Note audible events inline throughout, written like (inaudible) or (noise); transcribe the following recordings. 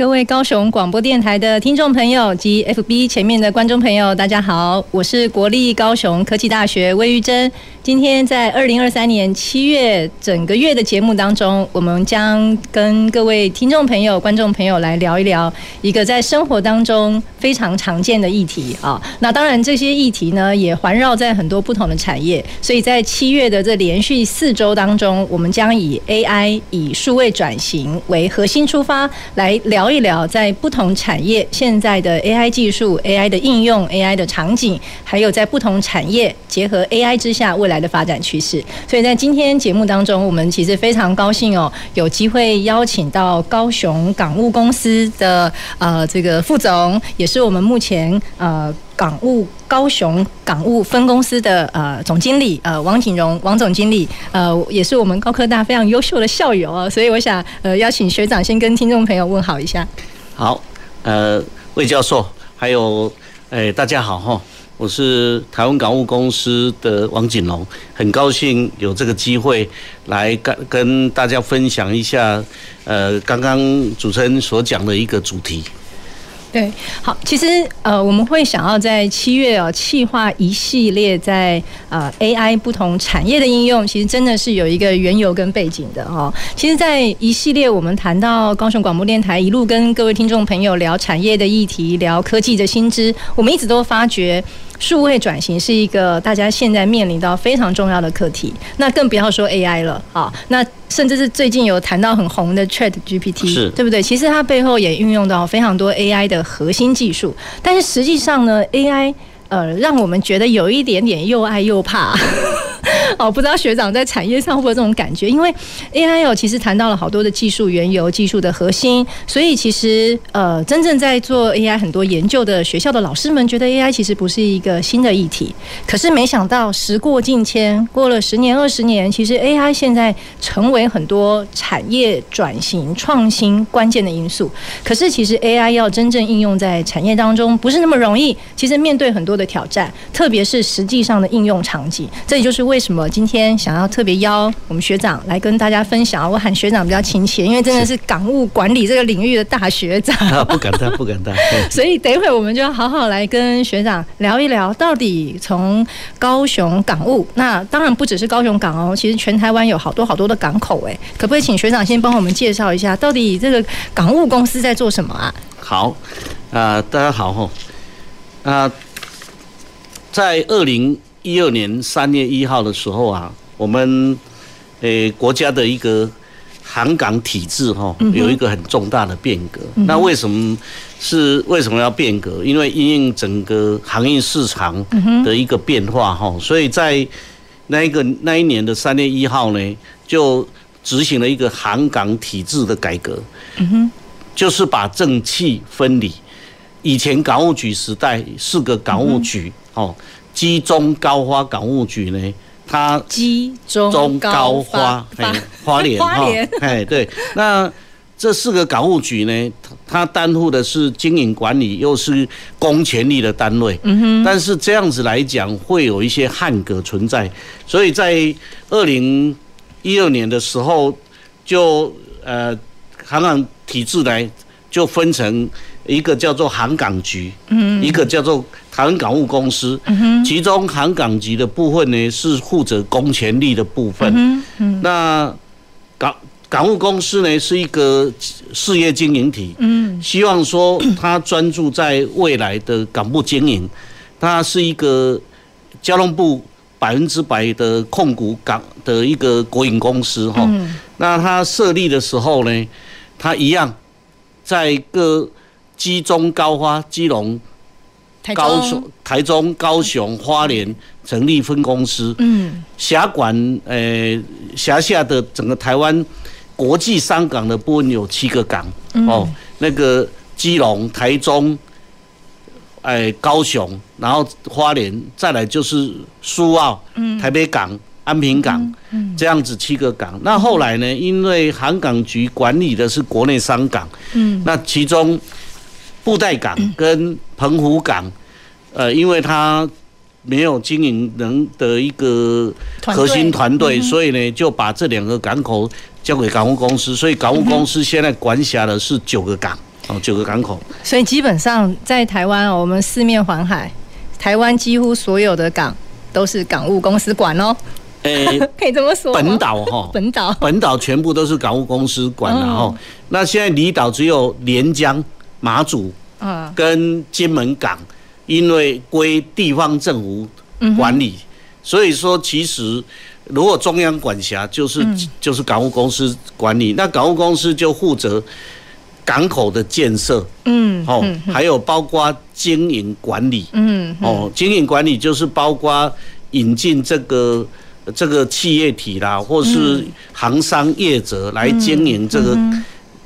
各位高雄广播电台的听众朋友及 FB 前面的观众朋友，大家好，我是国立高雄科技大学魏玉珍。今天在二零二三年七月整个月的节目当中，我们将跟各位听众朋友、观众朋友来聊一聊一个在生活当中非常常见的议题啊。那当然，这些议题呢也环绕在很多不同的产业。所以在七月的这连续四周当中，我们将以 AI、以数位转型为核心出发，来聊一聊在不同产业现在的 AI 技术、AI 的应用、AI 的场景，还有在不同产业结合 AI 之下未来的发展趋势，所以在今天节目当中，我们其实非常高兴哦，有机会邀请到高雄港务公司的呃这个副总，也是我们目前呃港务高雄港务分公司的呃总经理呃王景荣王总经理，呃也是我们高科大非常优秀的校友哦，所以我想呃邀请学长先跟听众朋友问好一下。好，呃魏教授，还有哎大家好哈。我是台湾港务公司的王景荣，很高兴有这个机会来跟跟大家分享一下，呃，刚刚主持人所讲的一个主题。对，好，其实呃，我们会想要在七月哦，企划一系列在呃 AI 不同产业的应用，其实真的是有一个缘由跟背景的哦。其实，在一系列我们谈到高雄广播电台一路跟各位听众朋友聊产业的议题，聊科技的新知，我们一直都发觉。数位转型是一个大家现在面临到非常重要的课题，那更不要说 AI 了啊，那甚至是最近有谈到很红的 ChatGPT，是，对不对？其实它背后也运用到非常多 AI 的核心技术，但是实际上呢，AI 呃，让我们觉得有一点点又爱又怕。(laughs) 哦，不知道学长在产业上会不会有这种感觉？因为 AI 哦，其实谈到了好多的技术缘由、技术的核心，所以其实呃，真正在做 AI 很多研究的学校的老师们觉得 AI 其实不是一个新的议题。可是没想到时过境迁，过了十年、二十年，其实 AI 现在成为很多产业转型创新关键的因素。可是其实 AI 要真正应用在产业当中，不是那么容易。其实面对很多的挑战，特别是实际上的应用场景，这也就是为什么。今天想要特别邀我们学长来跟大家分享，我喊学长比较亲切，因为真的是港务管理这个领域的大学长。(laughs) 啊，不敢当，不敢当。(laughs) 所以等一会儿我们就要好好来跟学长聊一聊，到底从高雄港务，那当然不只是高雄港哦，其实全台湾有好多好多的港口哎，可不可以请学长先帮我们介绍一下，到底这个港务公司在做什么啊？好，啊、呃，大家好哈，啊、呃，在二零。一二年三月一号的时候啊，我们诶国家的一个航港体制哈，有一个很重大的变革。那为什么是为什么要变革？因为因应整个航运市场的一个变化哈，所以在那一个那一年的三月一号呢，就执行了一个航港体制的改革。嗯哼，就是把政企分离。以前港务局时代四个港务局哦。基中高花港务局呢，它基中高花，哎，(laughs) 花莲哈，哎，对，那这四个港务局呢，它担负的是经营管理，又是公权力的单位，嗯哼，但是这样子来讲，会有一些汉格存在，所以在二零一二年的时候，就呃，航港体制来就分成。一个叫做航港局，嗯，一个叫做台湾港务公司，嗯，其中航港局的部分呢是负责公权力的部分，嗯嗯，那港港务公司呢是一个事业经营体，嗯，希望说它专注在未来的港务经营，它是一个交通部百分之百的控股港的一个国营公司哈，那它设立的时候呢，它一样在各。基中高花、基隆、高雄、台中、高雄、花莲成立分公司，嗯，辖管呃辖下的整个台湾国际商港的部分有七个港，哦，那个基隆、台中、哎，高雄，然后花莲，再来就是苏澳、台北港、安平港，这样子七个港。那后来呢，因为航港局管理的是国内商港，嗯。那其中布袋港跟澎湖港，呃，因为他没有经营人的一个核心团队，所以呢，就把这两个港口交给港务公司，所以港务公司现在管辖的是九个港。哦，九个港口，所以基本上在台湾哦，我们四面环海，台湾几乎所有的港都是港务公司管哦。诶，(laughs) 可以这么说。本岛哈，(laughs) 本岛。本岛全部都是港务公司管，然后那现在离岛只有连江、马祖，嗯，跟金门港，因为归地方政府管理，所以说其实如果中央管辖，就是就是港务公司管理，那港务公司就负责。港口的建设，嗯，哦，还有包括经营管理，嗯，哦，经营管理就是包括引进这个这个企业体啦，或是行商业者来经营这个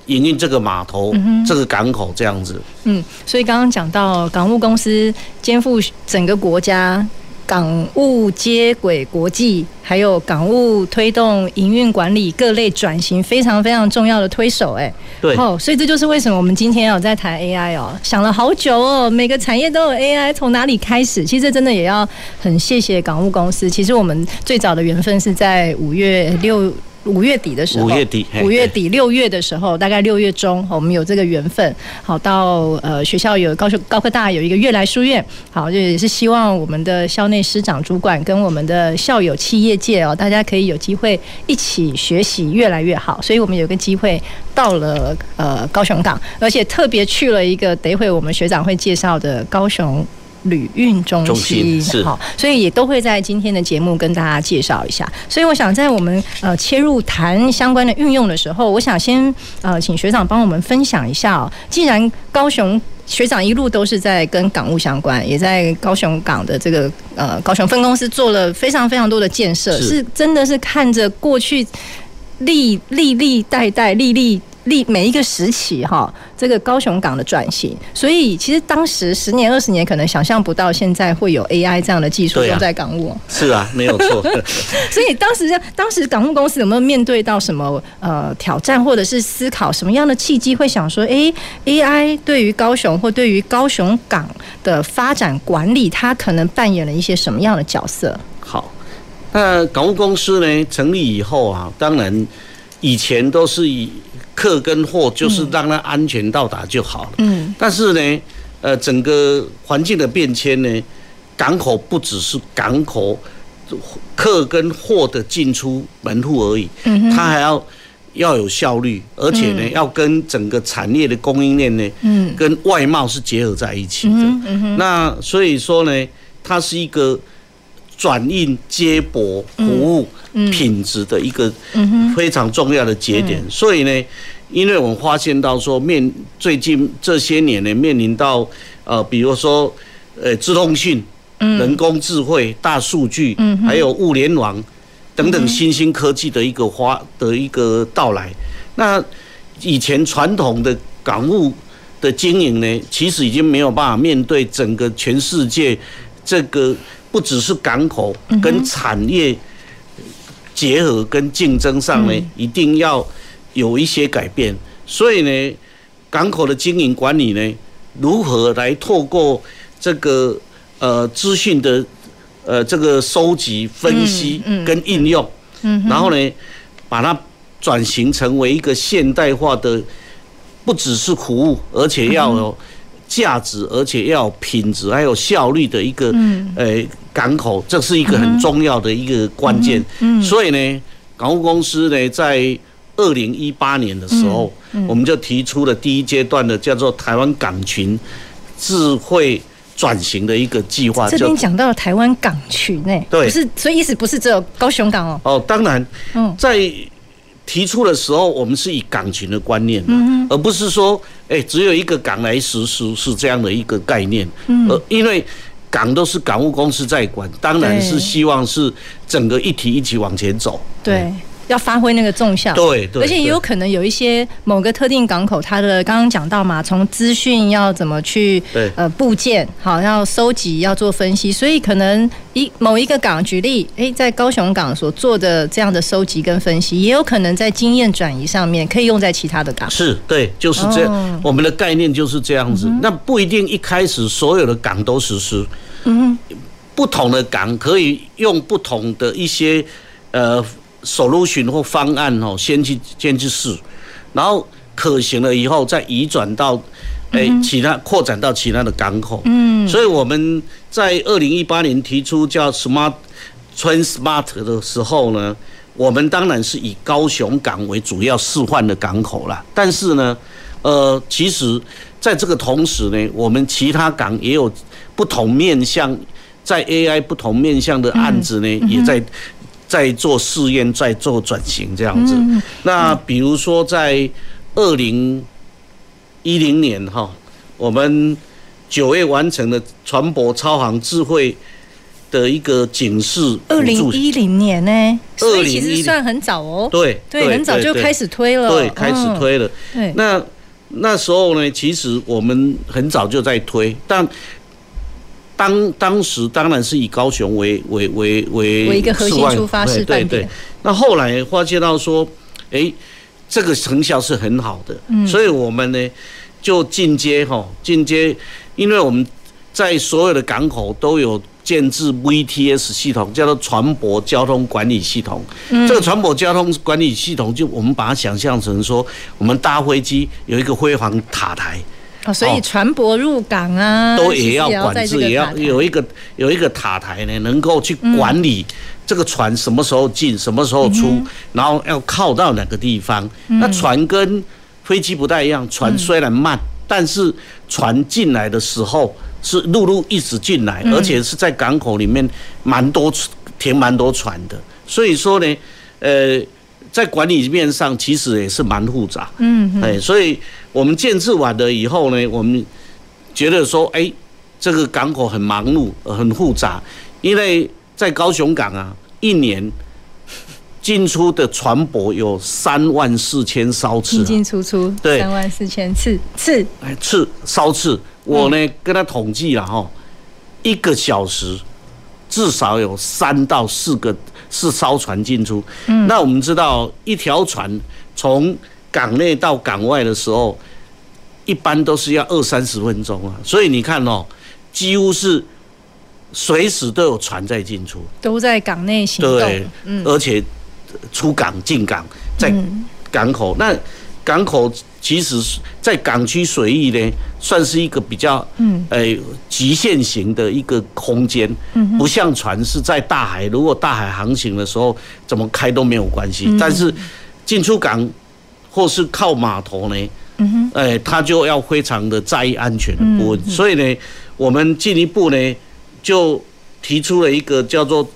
营运这个码头，这个港口这样子。嗯，所以刚刚讲到港务公司肩负整个国家。港务接轨国际，还有港务推动营运管理各类转型，非常非常重要的推手，哎，对，哦，所以这就是为什么我们今天要在谈 AI 哦，想了好久哦，每个产业都有 AI，从哪里开始？其实真的也要很谢谢港务公司。其实我们最早的缘分是在五月六。五月底的时候，五月底，五月底六月的时候，大概六月中，我们有这个缘分。好，到呃学校有高雄高科大有一个悦来书院，好，就也是希望我们的校内师长主管跟我们的校友企业界哦，大家可以有机会一起学习越来越好。所以我们有个机会到了呃高雄港，而且特别去了一个，等一会我们学长会介绍的高雄。旅运中心好，所以也都会在今天的节目跟大家介绍一下。所以我想在我们呃切入谈相关的运用的时候，我想先呃请学长帮我们分享一下哦。既然高雄学长一路都是在跟港务相关，也在高雄港的这个呃高雄分公司做了非常非常多的建设，是真的是看着过去历历历代代历历。历每一个时期哈，这个高雄港的转型，所以其实当时十年二十年可能想象不到，现在会有 AI 这样的技术用在港务。是啊，没有错。(laughs) 所以当时当时港务公司有没有面对到什么呃挑战，或者是思考什么样的契机，会想说，哎，AI 对于高雄或对于高雄港的发展管理，它可能扮演了一些什么样的角色？好，那港务公司呢成立以后啊，当然以前都是以客跟货就是让它安全到达就好了。嗯。但是呢，呃，整个环境的变迁呢，港口不只是港口客跟货的进出门户而已。嗯。它还要要有效率，而且呢，要跟整个产业的供应链呢，嗯，跟外贸是结合在一起的。嗯。那所以说呢，它是一个转运接驳服务。品质的一个非常重要的节点，所以呢，因为我们发现到说面最近这些年呢，面临到呃，比如说呃，智通讯、人工智慧、大数据，还有物联网等等新兴科技的一个发的一个到来。那以前传统的港务的经营呢，其实已经没有办法面对整个全世界这个不只是港口跟产业。结合跟竞争上呢，一定要有一些改变。所以呢，港口的经营管理呢，如何来透过这个呃资讯的呃这个收集、分析跟应用，然后呢，把它转型成为一个现代化的，不只是服务，而且要有价值，而且要有品质，还有效率的一个呃。港口，这是一个很重要的一个关键。嗯，所以呢，港务公司呢，在二零一八年的时候，我们就提出了第一阶段的叫做台湾港群智慧转型的一个计划。这边讲到了台湾港群呢，对，不是，所以意思不是只有高雄港哦。哦，当然，在提出的时候，我们是以港群的观念，而不是说，哎，只有一个港来实施是这样的一个概念。嗯，呃，因为。港都是港务公司在管，当然是希望是整个一体一起往前走。对，要发挥那个重效。对对。而且也有可能有一些某个特定港口，它的刚刚讲到嘛，从资讯要怎么去呃部件，好要收集要做分析，所以可能一某一个港举例，哎，在高雄港所做的这样的收集跟分析，也有可能在经验转移上面可以用在其他的港。是对，就是这样。哦、我们的概念就是这样子。嗯、那不一定一开始所有的港都实施。嗯。不同的港可以用不同的一些呃 solution 或方案哦，先去先去试，然后可行了以后再移转到诶其他扩展到其他的港口。嗯，所以我们在二零一八年提出叫 Smart Train Smart 的时候呢，我们当然是以高雄港为主要示范的港口啦。但是呢，呃，其实在这个同时呢，我们其他港也有不同面向。在 AI 不同面向的案子呢，也在在做试验，在做转型这样子。那比如说在二零一零年哈，我们九月完成了船舶超航智慧的一个警示。二零一零年呢，所以其实算很早哦。对对，很早就开始推了。对，开始推了。对，那那时候呢，其实我们很早就在推，但。当当时当然是以高雄为为为为为一个核心出发示范点。对对。那后来发现到说，哎，这个成效是很好的，嗯，所以我们呢就进阶哈，进阶，因为我们在所有的港口都有建置 VTS 系统，叫做船舶交通管理系统。嗯。这个船舶交通管理系统，就我们把它想象成说，我们搭飞机有一个辉煌塔台。哦，所以船舶入港啊，都也要管制，也要有一个有一个塔台呢，能够去管理这个船什么时候进，什么时候出，然后要靠到哪个地方。那船跟飞机不太一样，船虽然慢，但是船进来的时候是陆路一直进来，而且是在港口里面蛮多停蛮多船的，所以说呢，呃。在管理面上，其实也是蛮复杂。嗯，哎，所以我们建置完了以后呢，我们觉得说，哎，这个港口很忙碌，很复杂，因为在高雄港啊，一年进出的船舶有三万四千艘次。进进出出，对，三万四千次次。哎，次艘次，我呢跟他统计了哈，一个小时至少有三到四个。是艘船进出，嗯，那我们知道一条船从港内到港外的时候，一般都是要二三十分钟啊，所以你看哦，几乎是随时都有船在进出，都在港内行动，对，嗯，而且出港进港在港口。那。港口其实，在港区水域呢，算是一个比较，嗯，诶，极限型的一个空间，嗯，不像船是在大海，如果大海航行的时候，怎么开都没有关系。但是进出港或是靠码头呢，嗯哼，诶，他就要非常的在意安全的部分。所以呢，我们进一步呢，就提出了一个叫做。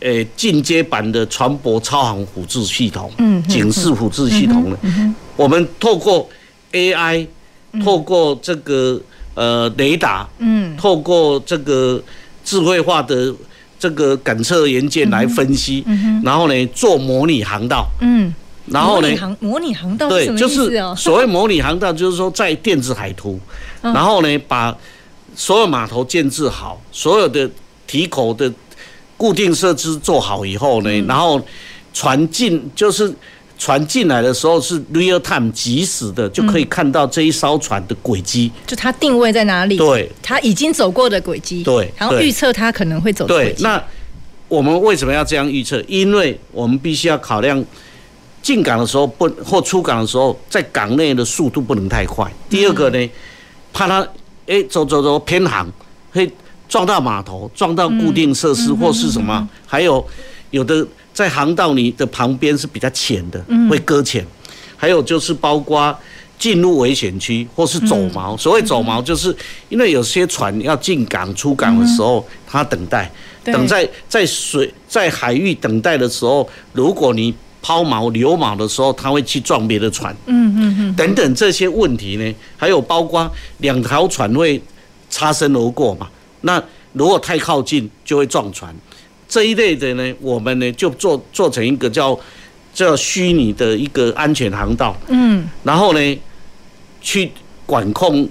诶，进阶版的船舶超航辅助系统，嗯，警示辅助系统呢，我们透过 AI，透过这个呃雷达，嗯，透过这个智慧化的这个感测元件来分析，然后呢做模拟航道，嗯，然后呢模拟航道对，就是所谓模拟航道，就是说在电子海图，然后呢把所有码头建置好，所有的提口的。固定设施做好以后呢，然后船进就是船进来的时候是 real time 即时的，就可以看到这一艘船的轨迹，就它定位在哪里，对，它已经走过的轨迹，对，然后预测它可能会走的轨迹。对，那我们为什么要这样预测？因为我们必须要考量进港的时候不或出港的时候，在港内的速度不能太快。第二个呢，怕它哎走走走偏航会。撞到码头，撞到固定设施或是什么，还有有的在航道里的旁边是比较浅的，会搁浅。还有就是包括进入危险区或是走锚。所谓走锚，就是因为有些船要进港出港的时候，它等待，等在在水在海域等待的时候，如果你抛锚留锚的时候，它会去撞别的船。嗯嗯嗯，等等这些问题呢，还有包括两条船会擦身而过嘛。那如果太靠近就会撞船，这一类的呢，我们呢就做做成一个叫叫虚拟的一个安全航道，嗯，然后呢，去管控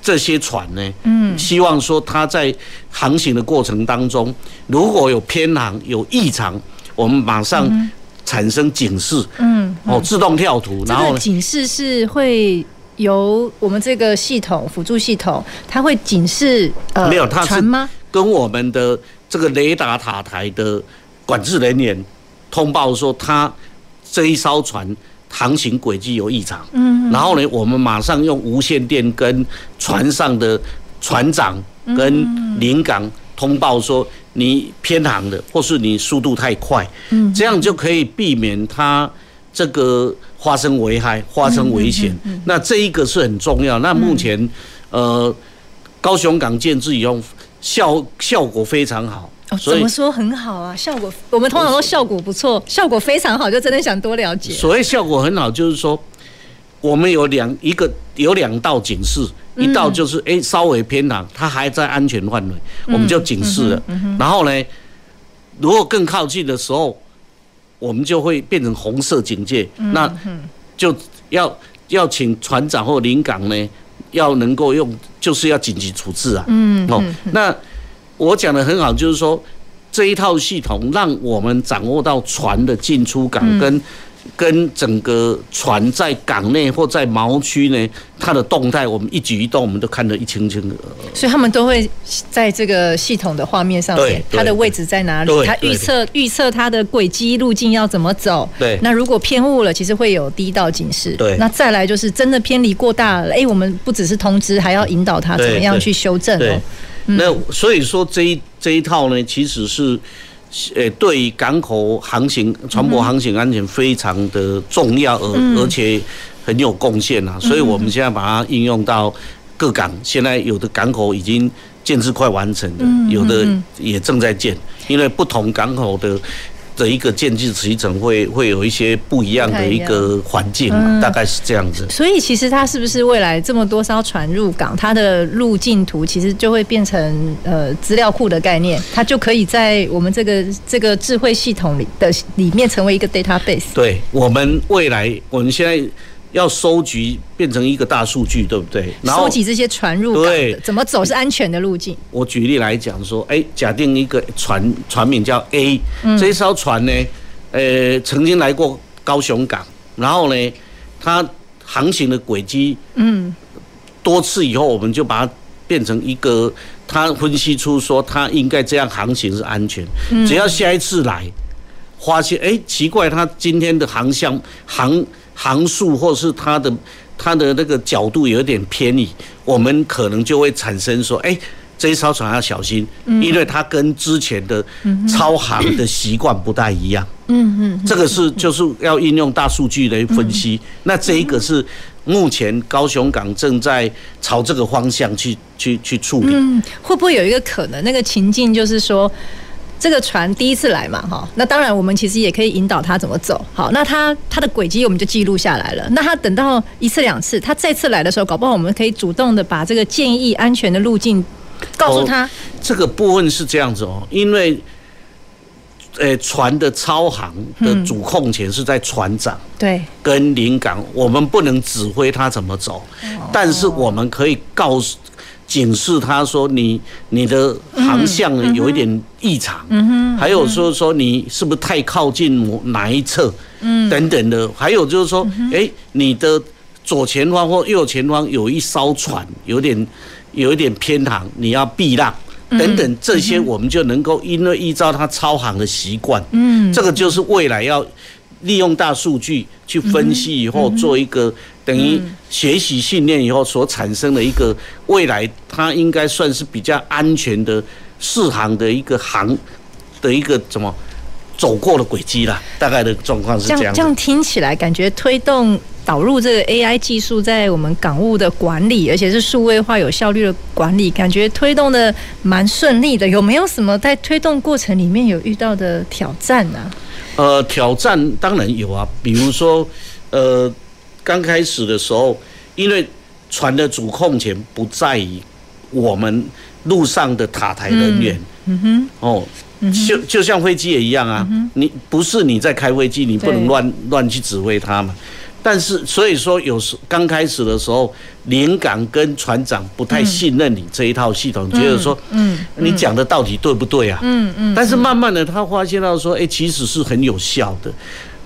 这些船呢，嗯，希望说它在航行的过程当中，如果有偏航、有异常，我们马上产生警示，嗯，哦，自动跳图，然后警示是会由我们这个系统辅助系统，它会警示呃，没有，它是船吗？跟我们的这个雷达塔台的管制人员通报说，他这一艘船航行轨迹有异常。嗯，然后呢，我们马上用无线电跟船上的船长跟临港通报说，你偏航的，或是你速度太快。嗯，这样就可以避免它这个发生危害、发生危险。那这一个是很重要。那目前，呃，高雄港建制以后。效效果非常好，哦，怎么说很好啊？效果我们通常说效果不错，效果非常好，就真的想多了解。所谓效果很好，就是说我们有两一个有两道警示，一道就是哎稍微偏航，它还在安全范围，我们就警示了。然后呢，如果更靠近的时候，我们就会变成红色警戒，那就要要请船长或临港呢。要能够用，就是要紧急处置啊。嗯，哦，那我讲的很好，就是说这一套系统让我们掌握到船的进出港跟跟整个船在港内或在锚区呢，它的动态，我们一举一动我们都看得一清清的。所以他们都会在这个系统的画面上面，它的位置在哪里？它预测预测它的轨迹路径要怎么走？对。那如果偏误了，其实会有第一道警示。对。那再来就是真的偏离过大了，哎，我们不只是通知，还要引导他怎么样去修正哦。那所以说这一这一套呢，其实是。呃，对于港口航行、船舶航行安全非常的重要，而而且很有贡献啊，所以我们现在把它应用到各港。现在有的港口已经建制快完成了，有的也正在建，因为不同港口的。的一个建制集成会会有一些不一样的一个环境嘛，大概是这样子。所以其实它是不是未来这么多艘船入港，它的路径图其实就会变成呃资料库的概念，它就可以在我们这个这个智慧系统里的里面成为一个 database。对，我们未来我们现在。要收集变成一个大数据，对不对？然后收集这些船入港的怎么走是安全的路径。我举例来讲说，哎，假定一个船船名叫 A，这艘船呢，呃，曾经来过高雄港，然后呢，它航行的轨迹，嗯，多次以后，我们就把它变成一个，它分析出说它应该这样航行是安全。只要下一次来，发现哎奇怪，它今天的航向航。航速或是它的它的那个角度有点偏移，我们可能就会产生说，哎，这一艘船要小心，因为它跟之前的超航的习惯不太一样。嗯嗯，这个是就是要应用大数据来分析。那这一个是目前高雄港正在朝这个方向去去去处理。嗯，会不会有一个可能，那个情境就是说？这个船第一次来嘛，哈，那当然我们其实也可以引导他怎么走，好，那他他的轨迹我们就记录下来了。那他等到一次两次，他再次来的时候，搞不好我们可以主动的把这个建议安全的路径告诉他。这个部分是这样子哦，因为，呃，船的超航的主控权是在船长对跟临港，我们不能指挥他怎么走，但是我们可以告诉。警示他说，你你的航向有一点异常，还有说说你是不是太靠近哪一侧，等等的，还有就是说，哎，你的左前方或右前方有一艘船有点有一点偏航，你要避让，等等这些，我们就能够因为依照他超航的习惯，这个就是未来要利用大数据去分析以后做一个。等于学习训练以后所产生的一个未来，它应该算是比较安全的适航的一个航的一个怎么走过的轨迹啦。大概的状况是这样。这样，这样听起来感觉推动导入这个 AI 技术在我们港务的管理，而且是数位化有效率的管理，感觉推动的蛮顺利的。有没有什么在推动过程里面有遇到的挑战呢？呃，挑战当然有啊，比如说呃。刚开始的时候，因为船的主控权不在于我们路上的塔台人员，嗯哼，哦，就就像飞机也一样啊，你不是你在开飞机，你不能乱乱去指挥它嘛。但是所以说，有时刚开始的时候，连港跟船长不太信任你这一套系统，觉得说，嗯，你讲的到底对不对啊？嗯嗯。但是慢慢的，他发现到说，哎，其实是很有效的。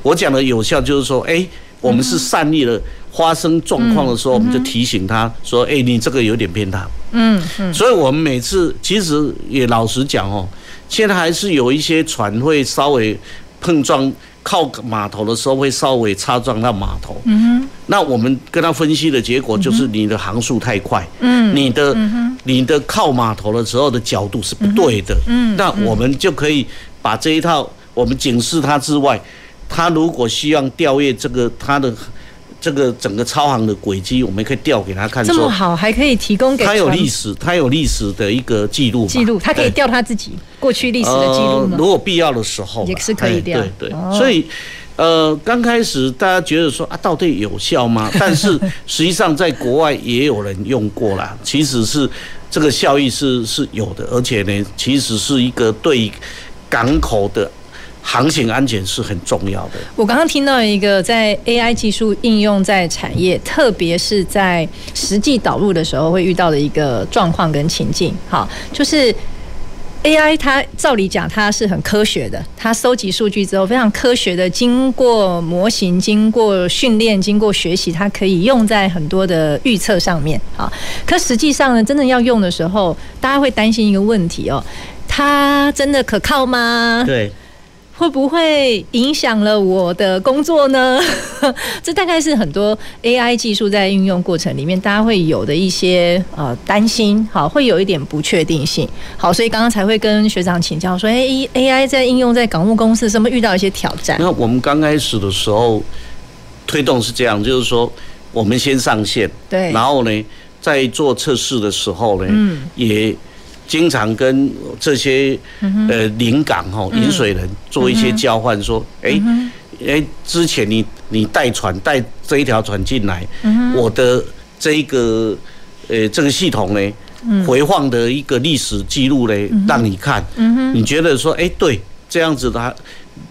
我讲的有效，就是说，哎，我们是善意的，发生状况的时候，我们就提醒他说，哎，你这个有点偏袒。嗯嗯。所以我们每次其实也老实讲哦，现在还是有一些船会稍微碰撞。靠码头的时候会稍微擦撞到码头，嗯哼，那我们跟他分析的结果就是你的航速太快，嗯，你的你的靠码头的时候的角度是不对的，嗯，那我们就可以把这一套我们警示他之外，他如果希望调阅这个他的。这个整个超航的轨迹，我们可以调给他看。这么好，还可以提供给他有历史，他有历史的一个记录。记录，他可以调他自己过去历史的记录吗？如果必要的时候，也是可以调。对对，所以呃，刚开始大家觉得说啊，到底有效吗？(laughs) 但是实际上在国外也有人用过啦，其实是这个效益是是有的，而且呢，其实是一个对港口的。航行安全是很重要的。我刚刚听到一个在 AI 技术应用在产业，特别是在实际导入的时候会遇到的一个状况跟情境。好，就是 AI 它照理讲它是很科学的，它收集数据之后非常科学的，经过模型、经过训练、经过学习，它可以用在很多的预测上面。好，可实际上呢，真的要用的时候，大家会担心一个问题哦，它真的可靠吗？对。会不会影响了我的工作呢？(laughs) 这大概是很多 AI 技术在运用过程里面，大家会有的一些呃担心，好，会有一点不确定性。好，所以刚刚才会跟学长请教说，哎，AI 在应用在港务公司，什么遇到一些挑战？那我们刚开始的时候推动是这样，就是说我们先上线，对，然后呢，在做测试的时候呢，嗯，也。经常跟这些呃临港哈引水人做一些交换，说，哎哎，之前你你带船带这一条船进来，我的这一个呃这个系统呢，回放的一个历史记录呢，让你看，你觉得说，哎，对，这样子的，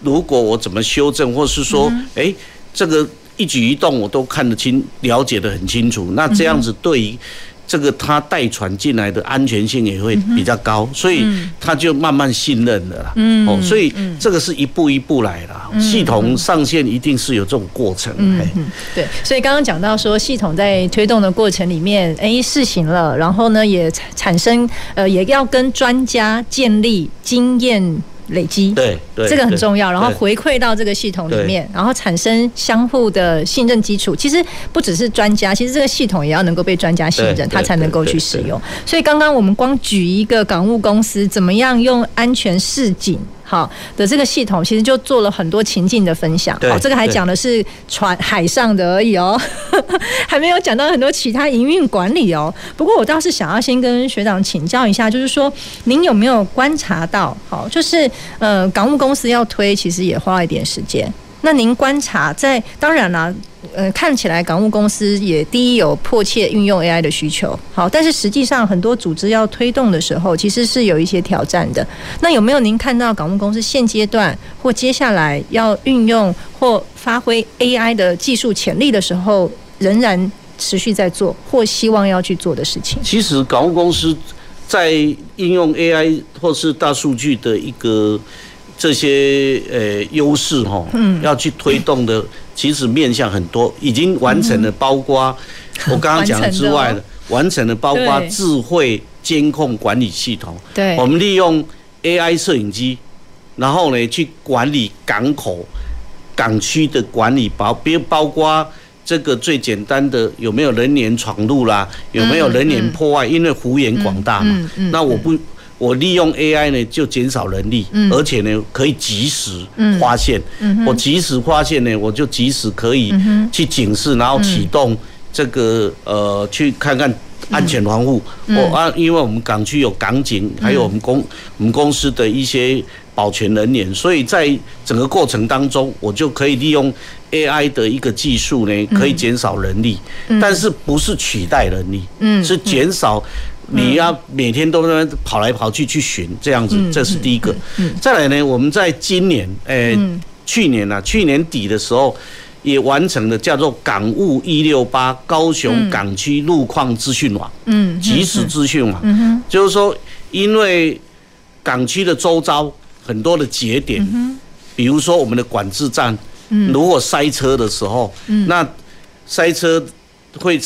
如果我怎么修正，或是说，哎，这个一举一动我都看得清，了解得很清楚，那这样子对于。这个他带船进来的安全性也会比较高，所以他就慢慢信任了啦。嗯，哦，所以这个是一步一步来的，系统上线一定是有这种过程。嗯，对。所以刚刚讲到说，系统在推动的过程里面，哎，试行了，然后呢，也产生呃，也要跟专家建立经验。累积，对，这个很重要。然后回馈到这个系统里面，然后产生相互的信任基础。其实不只是专家，其实这个系统也要能够被专家信任，他才能够去使用。所以刚刚我们光举一个港务公司怎么样用安全示警。好的，这个系统其实就做了很多情境的分享。好，这个还讲的是船海上的而已哦，(laughs) 还没有讲到很多其他营运管理哦。不过我倒是想要先跟学长请教一下，就是说您有没有观察到？好，就是呃，港务公司要推，其实也花一点时间。那您观察在，当然啦。呃，看起来港务公司也第一有迫切运用 AI 的需求，好，但是实际上很多组织要推动的时候，其实是有一些挑战的。那有没有您看到港务公司现阶段或接下来要运用或发挥 AI 的技术潜力的时候，仍然持续在做或希望要去做的事情？其实港务公司在应用 AI 或是大数据的一个这些呃优势哈，嗯，要去推动的。(laughs) 其实面向很多，已经完成了，包括我刚刚讲之外的，完成了包括智慧监控管理系统。对，我们利用 AI 摄影机，然后呢去管理港口、港区的管理，包别包括这个最简单的有没有人员闯入啦，有没有人员破坏，因为幅员广大嘛。那我不。我利用 AI 呢，就减少人力，而且呢，可以及时发现。我及时发现呢，我就及时可以去警示，然后启动这个呃，去看看安全防护。我啊，因为我们港区有港警，还有我们公我们公司的一些保全人员，所以在整个过程当中，我就可以利用 AI 的一个技术呢，可以减少人力，但是不是取代人力，是减少。你要每天都在跑来跑去去寻这样子，这是第一个。再来呢，我们在今年，诶，去年啊，去年底的时候也完成了叫做“港务一六八”高雄港区路况资讯网，嗯，即时资讯网，就是说，因为港区的周遭很多的节点，比如说我们的管制站，如果塞车的时候，那塞车会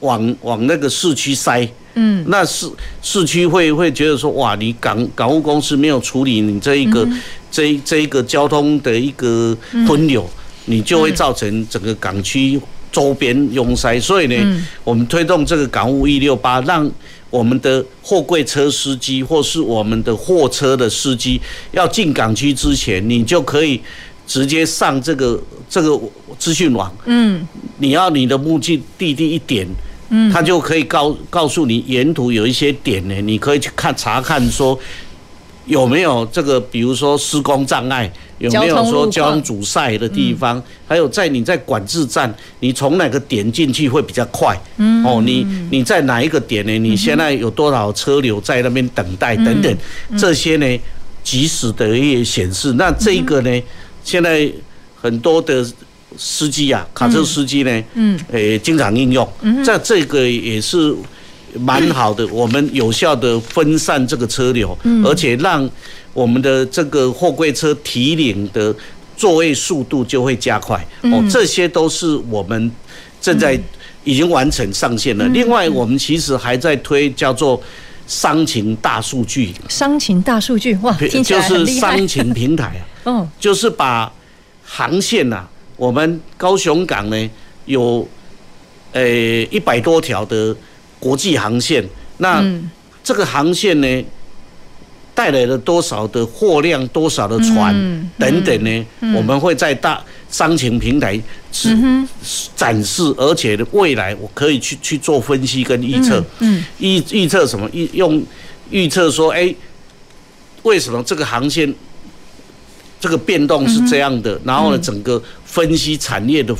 往往那个市区塞。嗯，那市市区会会觉得说，哇，你港港务公司没有处理你这一个、嗯、这这一个交通的一个分流，嗯、你就会造成整个港区周边拥塞。所以呢，嗯、我们推动这个港务一六八，让我们的货柜车司机或是我们的货车的司机要进港区之前，你就可以直接上这个这个资讯网。嗯，你要你的目的地地一点。嗯，他就可以告告诉你沿途有一些点呢，你可以去看查看说有没有这个，比如说施工障碍，有没有说交通阻塞的地方，还有在你在管制站，你从哪个点进去会比较快？嗯，哦，你你在哪一个点呢？你现在有多少车流在那边等待等等，这些呢，及时的也显示。那这个呢，现在很多的。司机啊，卡车司机呢，嗯，诶，经常应用，在这个也是蛮好的，我们有效的分散这个车流，而且让我们的这个货柜车提领的座位速度就会加快。哦，这些都是我们正在已经完成上线了。另外，我们其实还在推叫做商情大数据，商情大数据，哇。就是商情平台啊，嗯，(laughs) 就是把航线呐。我们高雄港呢有，呃一百多条的国际航线，那这个航线呢带来了多少的货量、多少的船等等呢？我们会在大商情平台是展示，而且未来我可以去去做分析跟预测。预预测什么？预用预测说，哎，为什么这个航线？这个变动是这样的，然后呢，整个分析产业的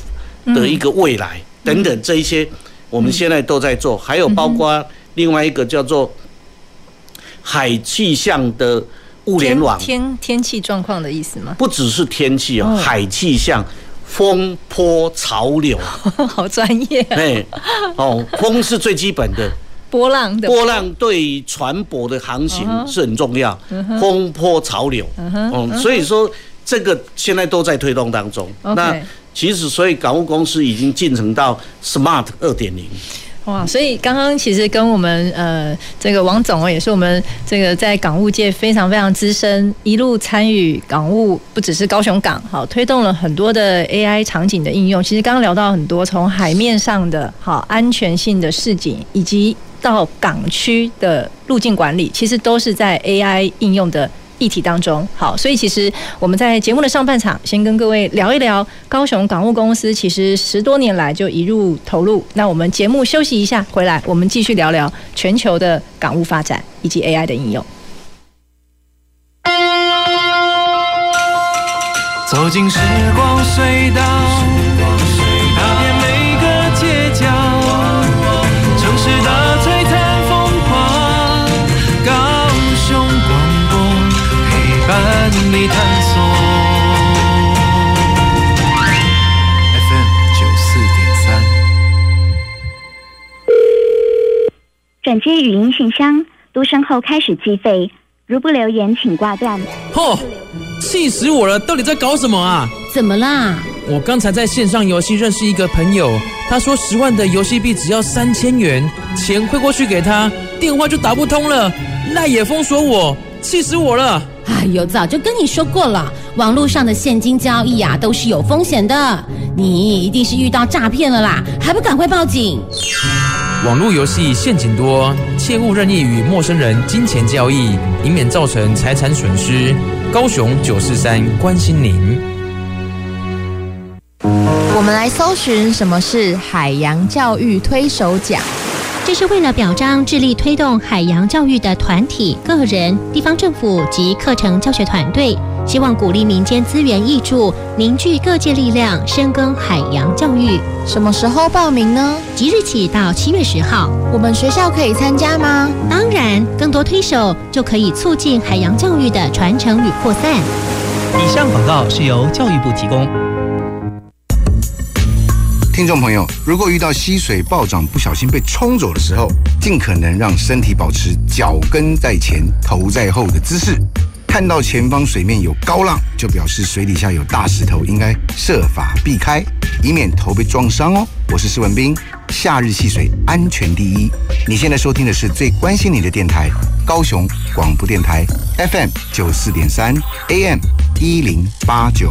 的一个未来等等这一些，我们现在都在做，还有包括另外一个叫做海气象的物联网，天天气状况的意思吗？不只是天气哦，海气象、风波、潮流，(laughs) 好专业。哎，哦，风是最基本的。波浪的波浪对船舶的航行是很重要，风波潮流，嗯，所以说这个现在都在推动当中。那其实所以港务公司已经进程到 Smart 二点零。哇，所以刚刚其实跟我们呃这个王总也是我们这个在港务界非常非常资深，一路参与港务不只是高雄港，好推动了很多的 AI 场景的应用。其实刚刚聊到很多从海面上的好安全性的示警以及。到港区的路径管理，其实都是在 AI 应用的议题当中。好，所以其实我们在节目的上半场，先跟各位聊一聊高雄港务公司，其实十多年来就一路投入。那我们节目休息一下，回来我们继续聊聊全球的港务发展以及 AI 的应用。走进时光隧道。转接语音信箱，嘟声后开始计费。如不留言，请挂断。嚯！气死我了！到底在搞什么啊？怎么啦？我刚才在线上游戏认识一个朋友，他说十万的游戏币只要三千元，钱汇过去给他，电话就打不通了，那也封锁我，气死我了！哎呦，早就跟你说过了，网络上的现金交易啊，都是有风险的。你一定是遇到诈骗了啦，还不赶快报警？网络游戏陷阱多，切勿任意与陌生人金钱交易，以免造成财产损失。高雄九四三关心您。我们来搜寻什么是海洋教育推手奖。这是为了表彰致力推动海洋教育的团体、个人、地方政府及课程教学团队，希望鼓励民间资源挹注，凝聚各界力量，深耕海洋教育。什么时候报名呢？即日起到七月十号，我们学校可以参加吗？当然，更多推手就可以促进海洋教育的传承与扩散。以上广告是由教育部提供。听众朋友，如果遇到溪水暴涨，不小心被冲走的时候，尽可能让身体保持脚跟在前、头在后的姿势。看到前方水面有高浪，就表示水底下有大石头，应该设法避开，以免头被撞伤哦。我是施文彬，夏日戏水安全第一。你现在收听的是最关心你的电台——高雄广播电台 FM 九四点三 AM 一零八九。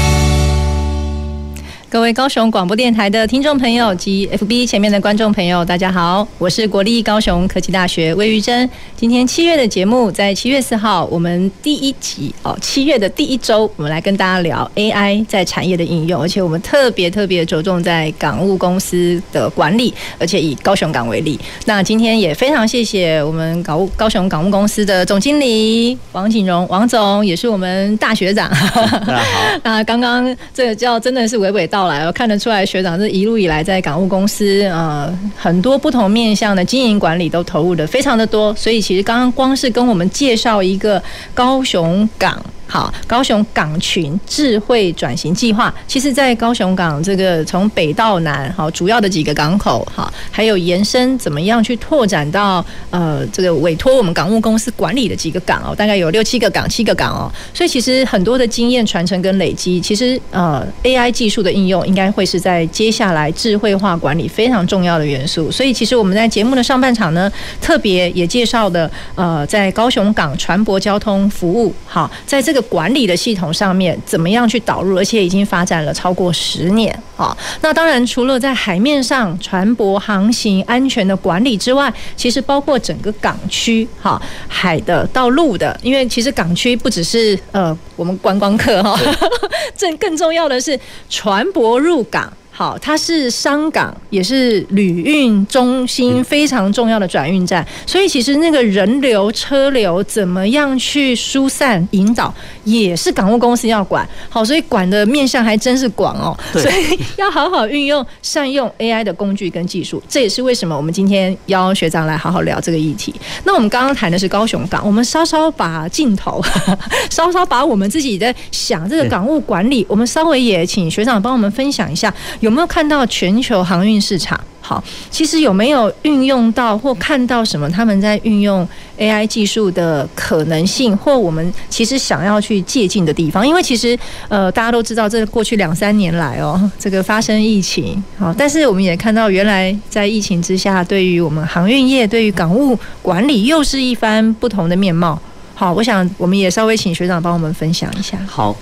各位高雄广播电台的听众朋友及 FB 前面的观众朋友，大家好，我是国立高雄科技大学魏玉珍。今天七月的节目，在七月四号，我们第一集哦，七月的第一周，我们来跟大家聊 AI 在产业的应用，而且我们特别特别着重在港务公司的管理，而且以高雄港为例。那今天也非常谢谢我们港务高雄港务公司的总经理王景荣王总，也是我们大学长。大家好。(laughs) 那刚刚这个叫真的是娓娓道。后来我看得出来，学长这一路以来在港务公司，呃，很多不同面向的经营管理都投入的非常的多，所以其实刚刚光是跟我们介绍一个高雄港。好，高雄港群智慧转型计划，其实，在高雄港这个从北到南，好，主要的几个港口，好，还有延伸怎么样去拓展到呃这个委托我们港务公司管理的几个港哦，大概有六七个港、七个港哦，所以其实很多的经验传承跟累积，其实呃 AI 技术的应用应该会是在接下来智慧化管理非常重要的元素。所以其实我们在节目的上半场呢，特别也介绍的呃在高雄港船舶交通服务，好，在这个。管理的系统上面怎么样去导入，而且已经发展了超过十年啊。那当然，除了在海面上船舶航行安全的管理之外，其实包括整个港区哈，海的到陆的，因为其实港区不只是呃我们观光客哈，(laughs) 这更重要的是船舶入港。好，它是商港，也是旅运中心非常重要的转运站，所以其实那个人流车流怎么样去疏散引导，也是港务公司要管。好，所以管的面向还真是广哦。所以要好好运用、善用 AI 的工具跟技术，这也是为什么我们今天邀学长来好好聊这个议题。那我们刚刚谈的是高雄港，我们稍稍把镜头，(laughs) 稍稍把我们自己在想这个港务管理，我们稍微也请学长帮我们分享一下有。有没有看到全球航运市场？好，其实有没有运用到或看到什么他们在运用 AI 技术的可能性，或我们其实想要去借鉴的地方？因为其实呃，大家都知道，这过去两三年来哦，这个发生疫情，好，但是我们也看到，原来在疫情之下，对于我们航运业，对于港务管理，又是一番不同的面貌。好，我想我们也稍微请学长帮我们分享一下。好，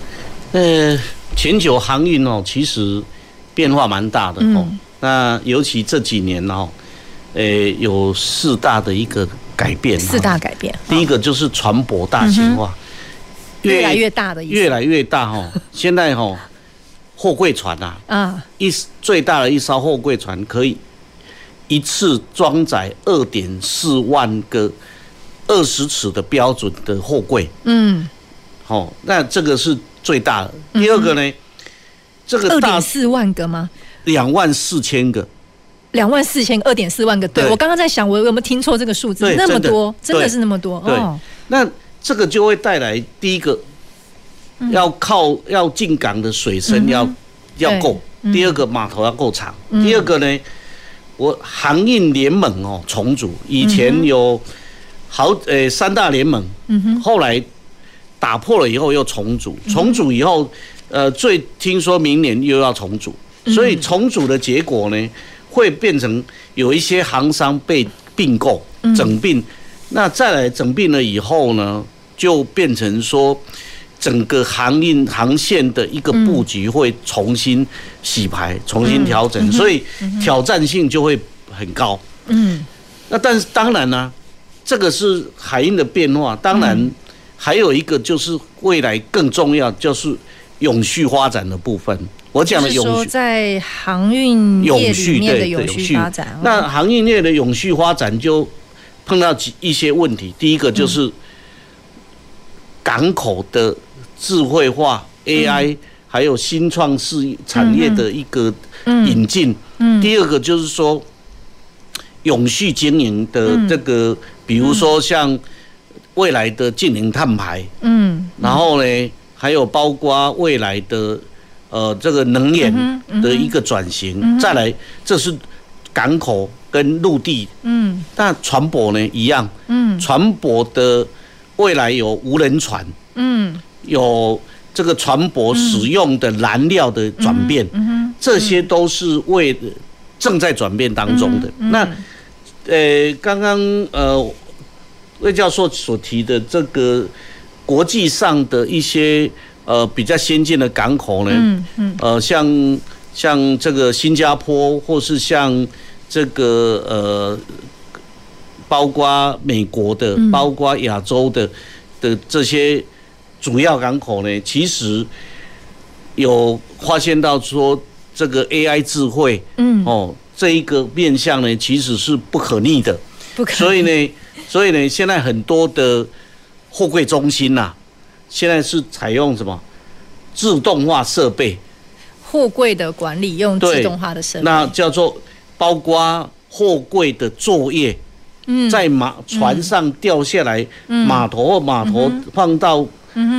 呃，全球航运哦，其实。变化蛮大的哦，那尤其这几年哦，诶，有四大的一个改变。四大改变，第一个就是船舶大型化，越来越大的，越来越大哈。(laughs) 现在哈，货柜船呐，啊，一最大的一艘货柜船可以一次装载二点四万个二十尺的标准的货柜。嗯，好，那这个是最大的。第二个呢？这个二点四万个吗？两万四千个，两万四千个，二点四万个。对，对。我刚刚在想，我有没有听错这个数字？那么多，真的是那么多。对，哦、那这个就会带来第一个，要靠要进港的水深要、嗯、要够，第二个码头要够长，嗯、第二个呢，我航运联盟哦重组，以前有好呃三大联盟，嗯哼，后来打破了以后又重组，重组以后。呃，最听说明年又要重组，所以重组的结果呢，会变成有一些行商被并购、整并，那再来整并了以后呢，就变成说整个航运航线的一个布局会重新洗牌、重新调整，所以挑战性就会很高。嗯，那但是当然呢、啊，这个是海运的变化，当然还有一个就是未来更重要就是永续发展的部分。我讲的永续。在航运业里面的永续发展，那航运业的永续发展就碰到几一些问题。第一个就是港口的智慧化、AI，还有新创事产业的一个引进。第二个就是说永续经营的这个，比如说像未来的净零碳排，嗯，然后呢，还有包括未来的。呃，这个能源的一个转型，嗯嗯、再来，这是港口跟陆地，嗯，那船舶呢一样，嗯，船舶的未来有无人船，嗯，有这个船舶使用的燃料的转变，嗯，嗯这些都是为正在转变当中的。那，呃，刚刚呃魏教授所提的这个国际上的一些。呃，比较先进的港口呢，嗯嗯、呃，像像这个新加坡，或是像这个呃，包括美国的，包括亚洲的的这些主要港口呢，其实有发现到说，这个 AI 智慧，嗯，哦，这一个面向呢，其实是不可逆的，不可逆。所以呢，所以呢，现在很多的货柜中心呐、啊。现在是采用什么？自动化设备？货柜的管理用自动化的设备，那叫做包括货柜的作业，嗯，在码船上掉下来，码头或码头放到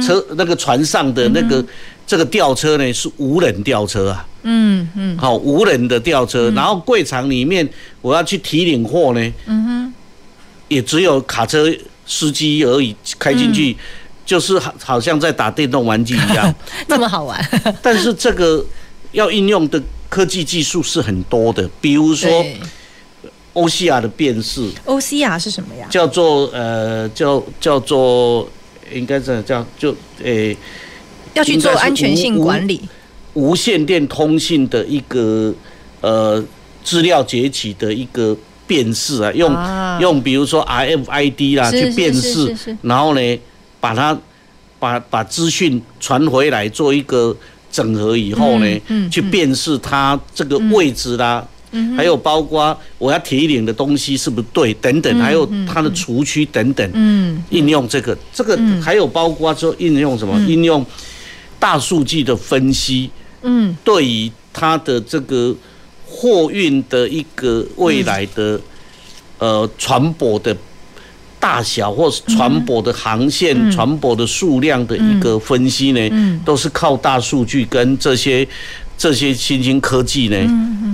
车那个船上的那个这个吊车呢，是无人吊车啊，嗯嗯，好，无人的吊车，然后柜场里面我要去提领货呢，嗯哼，也只有卡车司机而已开进去。就是好，好像在打电动玩具一样，(laughs) 那么好玩。(laughs) 但是这个要应用的科技技术是很多的，比如说欧西亚的辨识。欧西亚是什么呀？叫做呃，叫叫做应该是叫就诶，欸、要去做安全性管理。无线电通信的一个呃资料截取的一个辨识啊，用、啊、用比如说 RFID 啦去辨识，然后呢。把它把把资讯传回来，做一个整合以后呢，嗯嗯嗯、去辨识它这个位置啦，嗯嗯、还有包括我要提领的东西是不是对等等，还有它的厨区等等，嗯、应用这个这个还有包括说应用什么？嗯、应用大数据的分析，嗯，对于它的这个货运的一个未来的、嗯、呃船舶的。大小或是船舶的航线、嗯、船舶的数量的一个分析呢，都是靠大数据跟这些这些新兴科技呢，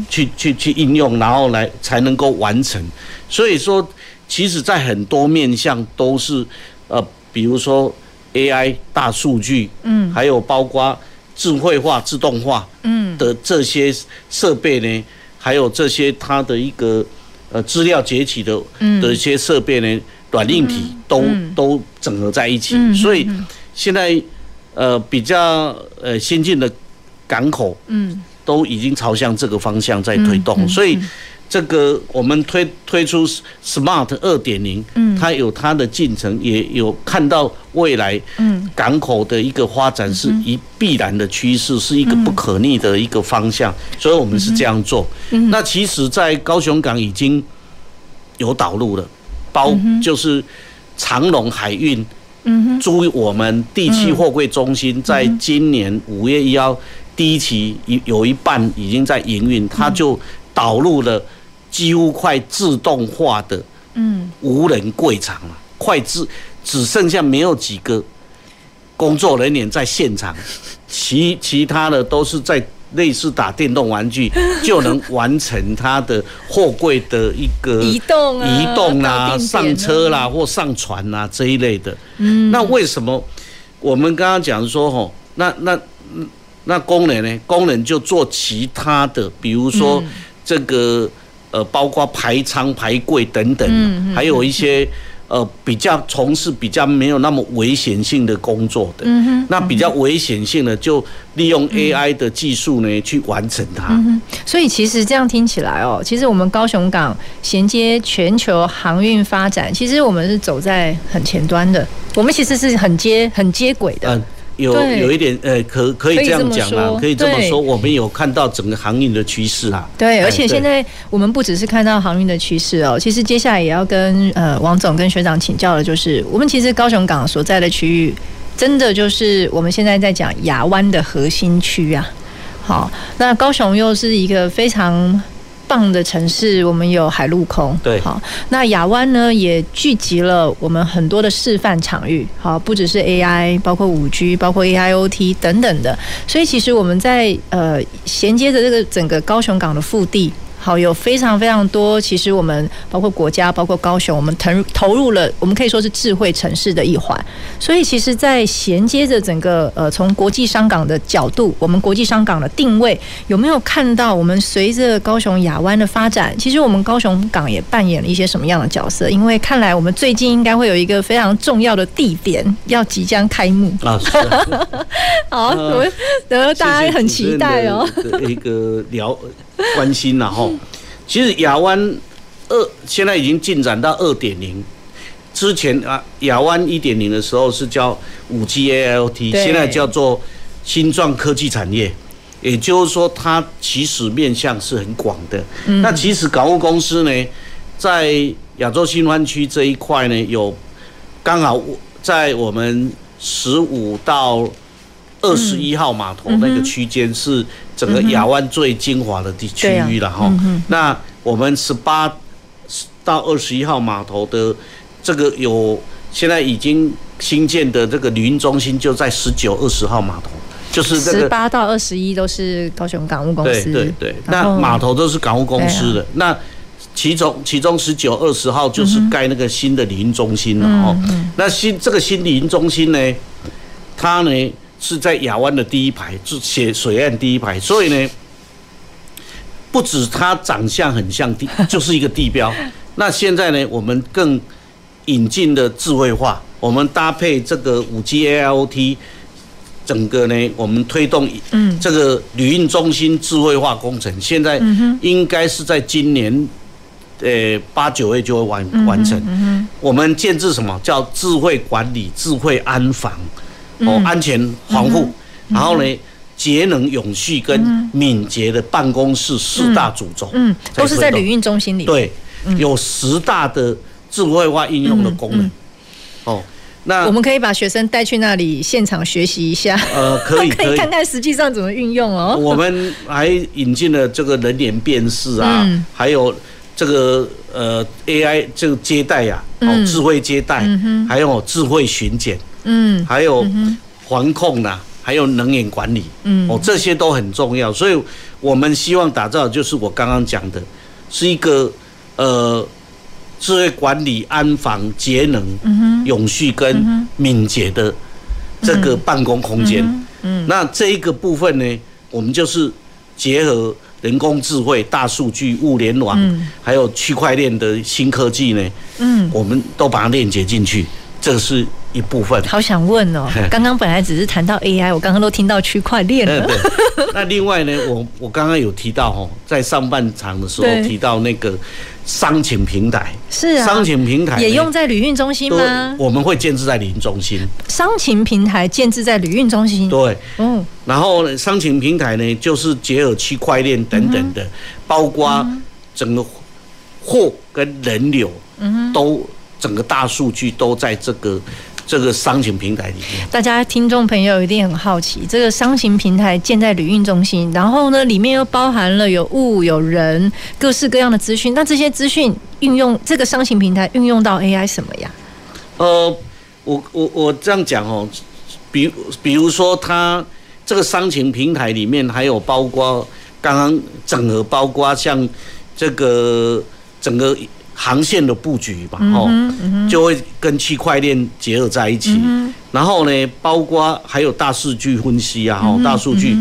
去去去应用，然后来才能够完成。所以说，其实在很多面向都是呃，比如说 AI 大数据，嗯，还有包括智慧化、自动化，嗯。的这些设备呢，还有这些它的一个呃资料截取的的一些设备呢。软硬体都都整合在一起，所以现在呃比较呃先进的港口，嗯，都已经朝向这个方向在推动，所以这个我们推推出 Smart 二点零，嗯，它有它的进程，也有看到未来，嗯，港口的一个发展是一必然的趋势，是一个不可逆的一个方向，所以我们是这样做。那其实，在高雄港已经有导入了。包就是长荣海运，租我们第七货柜中心，在今年五月一号第一期有有一半已经在营运，它就导入了几乎快自动化的嗯无人柜场了，快自只剩下没有几个工作人员在现场，其其他的都是在。类似打电动玩具 (laughs) 就能完成它的货柜的一个移动啊、移动啦、上车啦或上船啦这一类的。嗯，那为什么我们刚刚讲说吼，那那那工人呢？工人就做其他的，比如说这个呃，包括排仓、排柜等等，还有一些。呃，比较从事比较没有那么危险性的工作的，嗯，那比较危险性的就利用 AI 的技术呢去完成它。嗯。所以其实这样听起来哦，其实我们高雄港衔接全球航运发展，其实我们是走在很前端的，我们其实是很接很接轨的。嗯有有一点呃，可可以这样讲啊，可以这么说，我们有看到整个航运的趋势啊。对，而且现在我们不只是看到航运的趋势哦，其实接下来也要跟呃王总跟学长请教的，就是我们其实高雄港所在的区域，真的就是我们现在在讲亚湾的核心区啊。好，那高雄又是一个非常。棒的城市，我们有海陆空。对，好，那亚湾呢也聚集了我们很多的示范场域，好，不只是 AI，包括五 G，包括 AIoT 等等的，所以其实我们在呃衔接着这个整个高雄港的腹地。好，有非常非常多。其实我们包括国家，包括高雄，我们投投入了，我们可以说是智慧城市的一环。所以，其实，在衔接着整个呃，从国际商港的角度，我们国际商港的定位有没有看到？我们随着高雄亚湾的发展，其实我们高雄港也扮演了一些什么样的角色？因为看来我们最近应该会有一个非常重要的地点要即将开幕啊！是 (laughs) 好，我们得大家很期待哦。一个聊。关心了哈，其实亚湾二现在已经进展到二点零，之前啊亚湾一点零的时候是叫五 G AIoT，现在叫做新创科技产业，也就是说它其实面向是很广的。那其实港务公司呢，在亚洲新湾区这一块呢，有刚好在我们十五到二十一号码头那个区间是。整个亚湾最精华的地区域了哈，那我们十八到二十一号码头的这个有现在已经新建的这个旅运中心就在十九、二十号码头，就是这个十八到二十一都是高雄港务公司，对对对，那码头都是港务公司的，那其中其中十九、二十号就是盖那个新的旅运中心了哈，那新这个新旅运中心呢，它呢。是在亚湾的第一排，是写水岸第一排，所以呢，不止它长相很像地，(laughs) 就是一个地标。那现在呢，我们更引进的智慧化，我们搭配这个五 G AIoT，整个呢，我们推动这个旅运中心智慧化工程，现在应该是在今年，呃八九月就会完完成。我们建制什么叫智慧管理、智慧安防？哦，安全防护，然后呢，节能永续跟敏捷的办公室四大主轴，嗯，都是在旅运中心里。对，有十大的智慧化应用的功能。哦，那我们可以把学生带去那里现场学习一下。呃，可以，(laughs) 可以。看看实际上怎么运用哦。我们还引进了这个人脸辨识啊，还有这个呃 AI 这个接待呀，哦，智慧接待，还有智慧巡检。嗯，还有环控呐，还有能源管理，嗯，哦，这些都很重要，所以我们希望打造的就是我刚刚讲的，是一个呃智慧管理、安防、节能、永续跟敏捷的这个办公空间。嗯，那这一个部分呢，我们就是结合人工智慧、大数据、物联网，还有区块链的新科技呢，嗯，我们都把它链接进去，这是。一部分，好想问哦。(laughs) 刚刚本来只是谈到 AI，我刚刚都听到区块链了。(laughs) 那另外呢，我我刚刚有提到哦，在上半场的时候提到那个商情平台，是啊，商情平台也用在旅运中心吗？我们会建置在旅运中心。商情平台建置在旅运中心，对，嗯。然后呢，商情平台呢，就是结合区块链等等的，包括整个货跟人流，嗯，都整个大数据都在这个。这个商情平台里面，大家听众朋友一定很好奇，这个商情平台建在旅运中心，然后呢，里面又包含了有物有人，各式各样的资讯。那这些资讯运用这个商情平台运用到 AI 什么呀？呃，我我我这样讲哦，比比如说，它这个商情平台里面还有包括刚刚整合，包括像这个整个。航线的布局吧，哦，就会跟区块链结合在一起。然后呢，包括还有大数据分析啊，哈，大数据。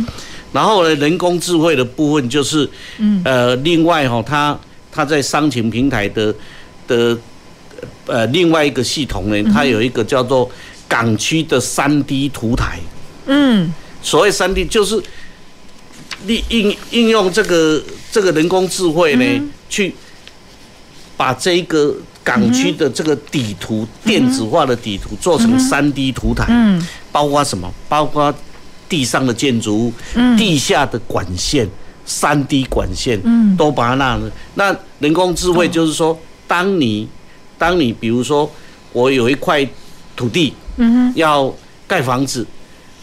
然后呢，人工智慧的部分就是，嗯，呃，另外哈，它它在商情平台的的呃另外一个系统呢，它有一个叫做港区的三 D 图台。嗯，所谓三 D 就是利应应用这个这个人工智慧呢，去把这一个港区的这个底图电子化的底图做成三 D 图台。嗯，包括什么？包括地上的建筑物，地下的管线，三 D 管线，都把它那那人工智慧就是说，当你当你比如说我有一块土地，嗯，要盖房子。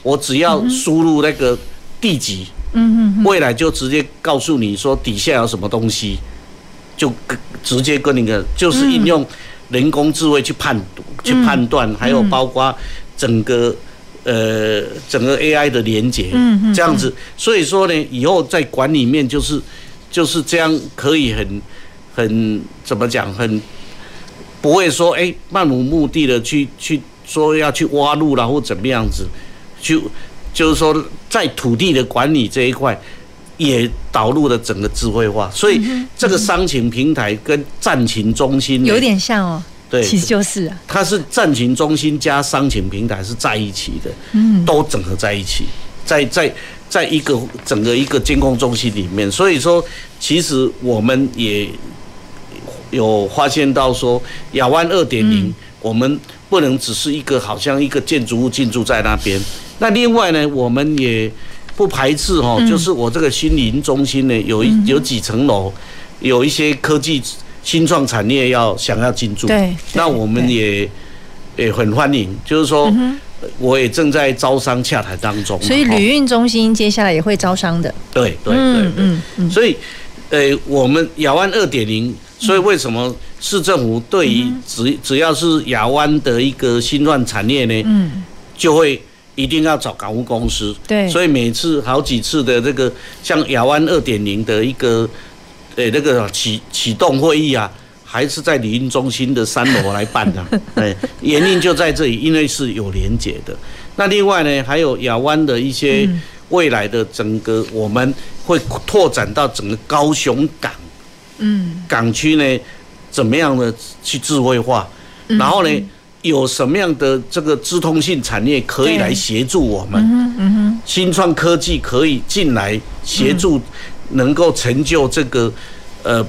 我只要输入那个地籍，未来就直接告诉你说底下有什么东西，就直接跟那个就是应用人工智慧去判去判断，还有包括整个呃整个 AI 的连接，这样子。所以说呢，以后在管理面就是就是这样，可以很很怎么讲，很不会说哎漫无目的的去去说要去挖路啦或怎么样子。就就是说，在土地的管理这一块，也导入了整个智慧化，所以这个商情平台跟战情中心有点像哦。对，其实就是啊，它是战情中心加商情平台是在一起的，嗯，都整合在一起，在在在一个整个一个监控中心里面，所以说，其实我们也有发现到说，亚湾二点零，我们不能只是一个好像一个建筑物进驻在那边。那另外呢，我们也不排斥哈，就是我这个新林中心呢，有一有几层楼，有一些科技新创产业要想要进驻，对，那我们也也很欢迎，就是说，我也正在招商洽谈当中。所以旅运中心接下来也会招商的。对对对对，所以，呃，我们亚湾二点零，所以为什么市政府对于只只要是亚湾的一个新创产业呢，嗯，就会。一定要找港务公司，对，所以每次好几次的这个像亚湾二点零的一个，诶，那个启启动会议啊，还是在理运中心的三楼来办的，对，(laughs) 原因就在这里，因为是有连结的。那另外呢，还有亚湾的一些未来的整个，我们会拓展到整个高雄港，嗯，港区呢，怎么样的去智慧化，然后呢？有什么样的这个资通信产业可以来协助我们？嗯嗯、新创科技可以进来协助，能够成就这个呃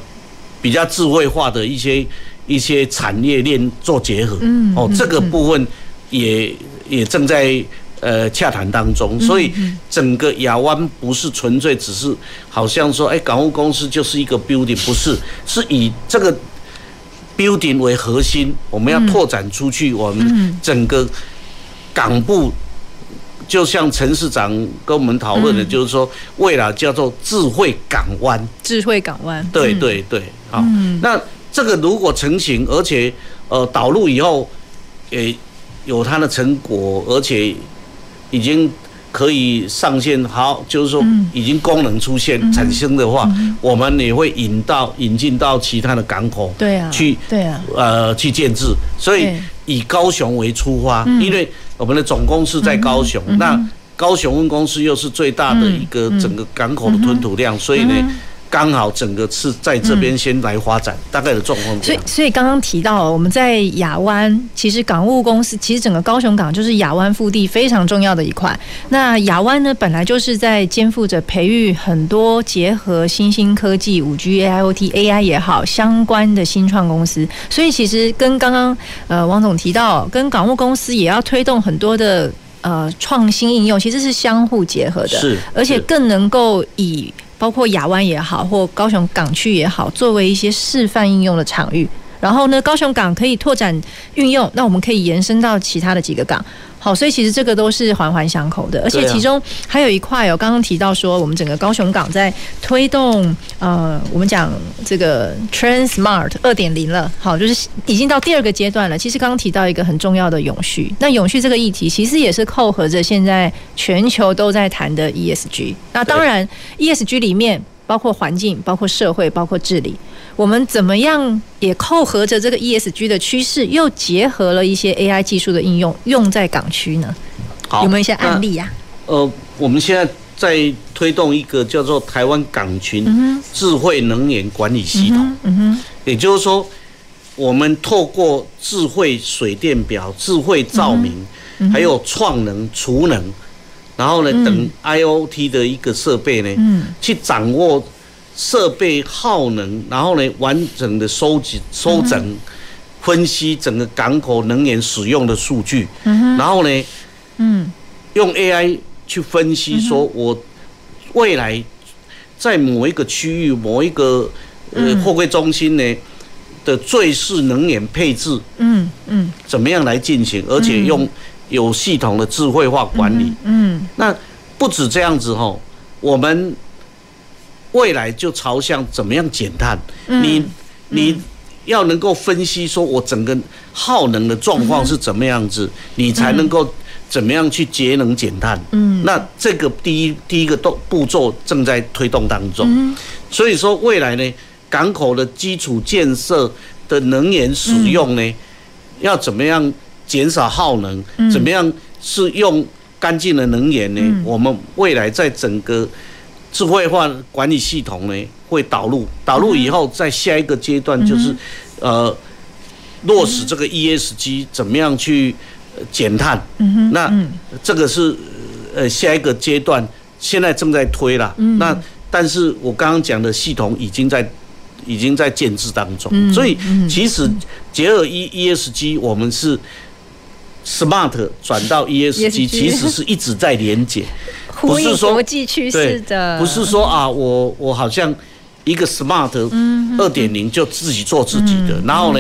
比较智慧化的一些一些产业链做结合。嗯，哦，这个部分也也正在呃洽谈当中。所以整个亚湾不是纯粹只是好像说，哎，港务公司就是一个 building，不是，是以这个。Building 为核心，我们要拓展出去。我们整个港部，就像陈市长跟我们讨论的，就是说，未来叫做智慧港湾。智慧港湾。对对对，好。那这个如果成型，而且呃导入以后，也有它的成果，而且已经。可以上线，好，就是说已经功能出现产生的话，我们也会引到引进到其他的港口，对啊，去对啊，呃，去建制。所以以高雄为出发，因为我们的总公司在高雄，那高雄分公司又是最大的一个整个港口的吞吐量，所以呢。刚好整个是在这边先来发展，大概的状况。所以，所以刚刚提到我们在亚湾，其实港务公司，其实整个高雄港就是亚湾腹地非常重要的一块。那亚湾呢，本来就是在肩负着培育很多结合新兴科技、五 G、AIoT、AI 也好相关的新创公司。所以，其实跟刚刚呃王总提到，跟港务公司也要推动很多的呃创新应用，其实是相互结合的，是，而且更能够以。包括亚湾也好，或高雄港区也好，作为一些示范应用的场域。然后呢，高雄港可以拓展运用，那我们可以延伸到其他的几个港。好，所以其实这个都是环环相扣的，而且其中还有一块哦，刚刚提到说，我们整个高雄港在推动呃，我们讲这个 Transmart 二点零了，好，就是已经到第二个阶段了。其实刚刚提到一个很重要的永续，那永续这个议题其实也是扣合着现在全球都在谈的 ESG。那当然，ESG 里面包括环境、包括社会、包括治理。我们怎么样也扣合着这个 ESG 的趋势，又结合了一些 AI 技术的应用，用在港区呢？好，有没有一些案例啊？呃，我们现在在推动一个叫做台湾港群智慧能源管理系统。嗯哼，也就是说，我们透过智慧水电表、智慧照明，还有创能、储能，然后呢，等 IoT 的一个设备呢，去掌握设备耗能，然后呢，完整的收集、收整。分析整个港口能源使用的数据，然后呢，嗯，用 AI 去分析，说我未来在某一个区域、某一个呃货柜中心呢的最适能源配置，嗯嗯，怎么样来进行，而且用有系统的智慧化管理，嗯，那不止这样子吼，我们未来就朝向怎么样减碳，你你。要能够分析说，我整个耗能的状况是怎么样子，你才能够怎么样去节能减碳。嗯，那这个第一第一个动步骤正在推动当中。所以说未来呢，港口的基础建设的能源使用呢，要怎么样减少耗能？怎么样是用干净的能源呢？我们未来在整个智慧化管理系统呢，会导入，导入以后，在下一个阶段就是，呃，落实这个 ESG 怎么样去减碳。那这个是呃下一个阶段，现在正在推了。那但是我刚刚讲的系统已经在已经在建制当中，所以其实结合 E ESG，我们是 Smart 转到 ESG，其实是一直在连接。(laughs) 不是说国际趋势的，不是说啊，我我好像一个 smart 二点零就自己做自己的，然后呢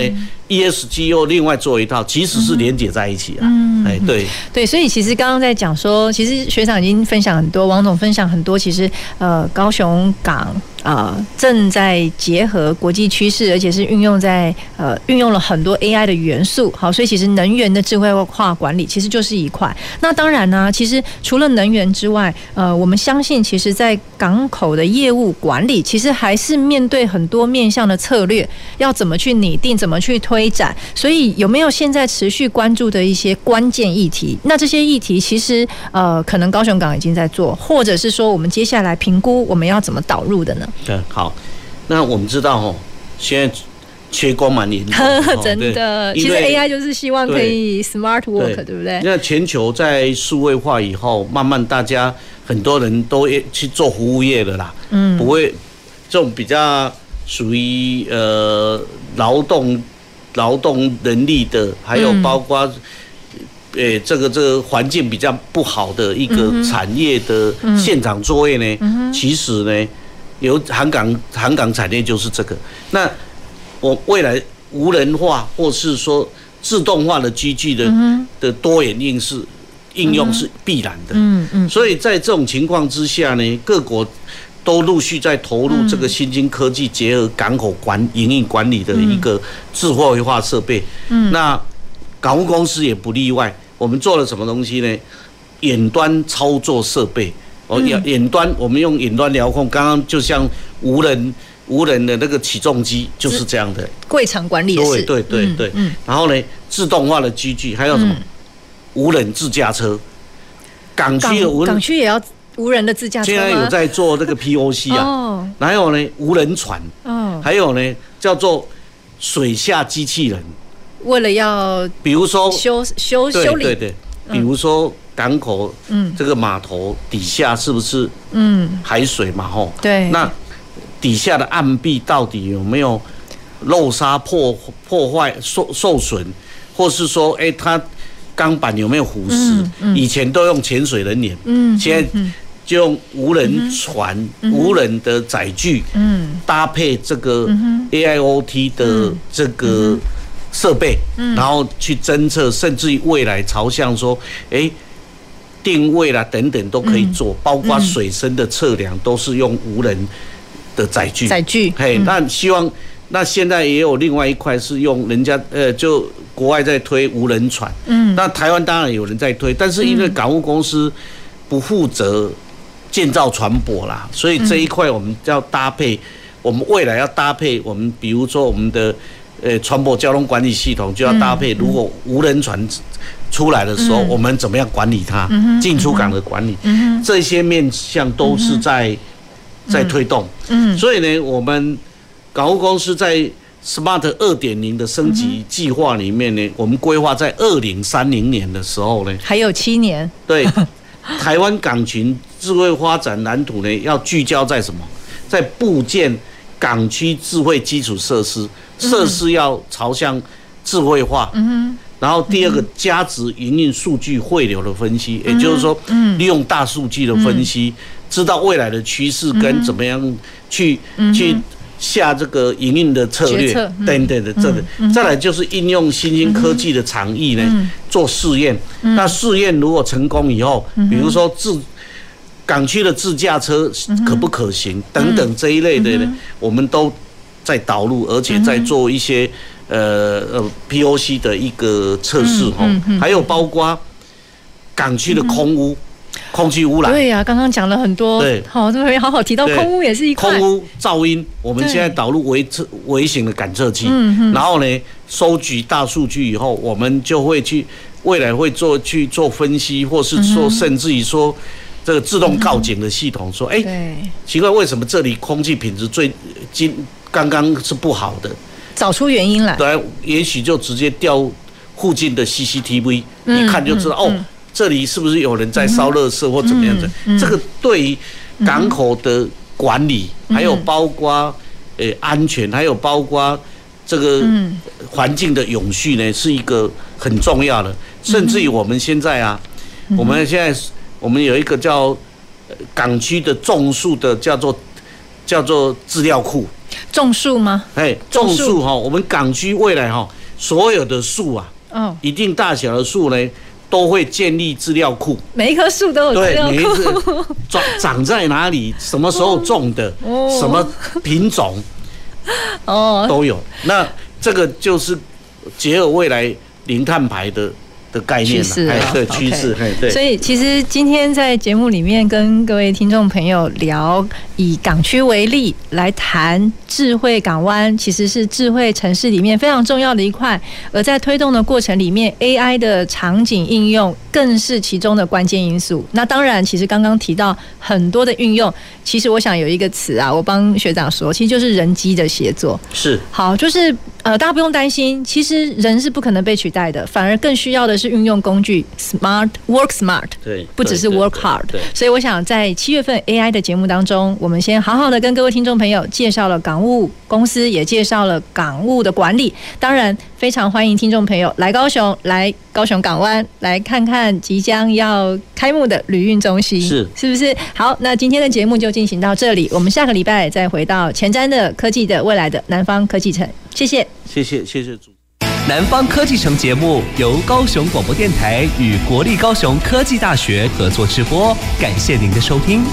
，ESG 又另外做一套，其实是连接在一起啊。哎，对对，所以其实刚刚在讲说，其实学长已经分享很多，王总分享很多，其实呃，高雄港。啊、正在结合国际趋势，而且是运用在呃运用了很多 AI 的元素。好，所以其实能源的智慧化管理其实就是一块。那当然呢，其实除了能源之外，呃，我们相信，其实在港口的业务管理，其实还是面对很多面向的策略，要怎么去拟定，怎么去推展。所以有没有现在持续关注的一些关键议题？那这些议题其实呃，可能高雄港已经在做，或者是说我们接下来评估我们要怎么导入的呢？对，好，那我们知道哦，现在缺工蛮严重，真的。其实 AI 就是希望可以 smart work，对，对不对？那全球在数位化以后，慢慢大家很多人都去做服务业了啦，嗯，不会这种比较属于呃劳动劳动能力的，还有包括诶这个这个环境比较不好的一个产业的现场作业呢，其实呢。有航港，航港产业就是这个。那我未来无人化或是说自动化的机具的的多元应是应用是必然的。嗯嗯。所以在这种情况之下呢，各国都陆续在投入这个新兴科技，结合港口管营运管理的一个智慧化设备。嗯。那港务公司也不例外。我们做了什么东西呢？远端操作设备。哦，远远端，我们用远端遥控，刚刚就像无人无人的那个起重机，就是这样的。柜场管理对对对对。嗯。然后呢，自动化的机具，还有什么？无人自驾车。港区的无人。港区也要无人的自驾车。现在有在做这个 POC 啊。哦。还有呢，无人船。哦。还有呢，叫做水下机器人。为了要，比如说修修修理。对对对。比如说。港口，嗯，这个码头底下是不是，嗯，海水嘛，吼，对，那底下的岸壁到底有没有漏沙破破坏受受损，或是说，哎，它钢板有没有腐蚀？以前都用潜水人员，嗯，现在就用无人船、无人的载具，嗯，搭配这个 AIoT 的这个设备，然后去侦测，甚至于未来朝向说，哎。定位啦，等等都可以做，包括水深的测量都是用无人的载具。载具，嘿，那希望那现在也有另外一块是用人家呃，就国外在推无人船。嗯，那台湾当然有人在推，但是因为港务公司不负责建造船舶啦，所以这一块我们要搭配，我们未来要搭配我们比如说我们的呃船舶交通管理系统就要搭配，如果无人船。出来的时候，我们怎么样管理它？进出港的管理，这些面向都是在在推动。嗯所以呢，我们港务公司在 Smart 二点零的升级计划里面呢，我们规划在二零三零年的时候呢，还有七年。对，(laughs) 台湾港群智慧发展蓝图呢，要聚焦在什么？在部件港区智慧基础设施，设施要朝向智慧化。然后第二个价值营运数据汇流的分析，也就是说，利用大数据的分析，知道未来的趋势跟怎么样去去下这个营运的策略等等的这个。再来就是应用新兴科技的场域呢，做试验。那试验如果成功以后，比如说自港区的自驾车可不可行？等等这一类的呢，我们都在导入，而且在做一些。呃呃，POC 的一个测试哈，还有包括港区的空污、空气污染。对呀，刚刚讲了很多。对，好，这边好好提到空污也是一块。空污、噪音，我们现在导入微测微型的感测器，然后呢，收集大数据以后，我们就会去未来会做去做分析，或是说甚至于说这个自动告警的系统，说哎，奇怪，为什么这里空气品质最今刚刚是不好的？找出原因来，对，也许就直接调附近的 CCTV，一看就知道哦，这里是不是有人在烧垃圾或怎么样的？这个对于港口的管理，还有包括诶安全，还有包括这个环境的永续呢，是一个很重要的。甚至于我们现在啊，我们现在我们有一个叫港区的种树的叫做叫做资料库。种树吗？哎，种树哈，我们港区未来哈，所有的树啊，嗯，一定大小的树呢，都会建立资料库。每一棵树都有资料库，长长在哪里，什么时候种的，什么品种，哦，都有。那这个就是结合未来零碳排的。的概念趋势啊，对趋势，对。所以其实今天在节目里面跟各位听众朋友聊，以港区为例来谈智慧港湾，其实是智慧城市里面非常重要的一块。而在推动的过程里面，AI 的场景应用更是其中的关键因素。那当然，其实刚刚提到很多的运用，其实我想有一个词啊，我帮学长说，其实就是人机的协作。是。好，就是呃，大家不用担心，其实人是不可能被取代的，反而更需要的是。运用工具，smart work smart，对，不只是 work hard。所以我想在七月份 AI 的节目当中，我们先好好的跟各位听众朋友介绍了港务公司，也介绍了港务的管理。当然，非常欢迎听众朋友来高雄，来高雄港湾，来看看即将要开幕的旅运中心，是是不是？好，那今天的节目就进行到这里，我们下个礼拜再回到前瞻的科技的未来的南方科技城。谢谢，谢谢，谢谢主。南方科技城节目由高雄广播电台与国立高雄科技大学合作直播，感谢您的收听。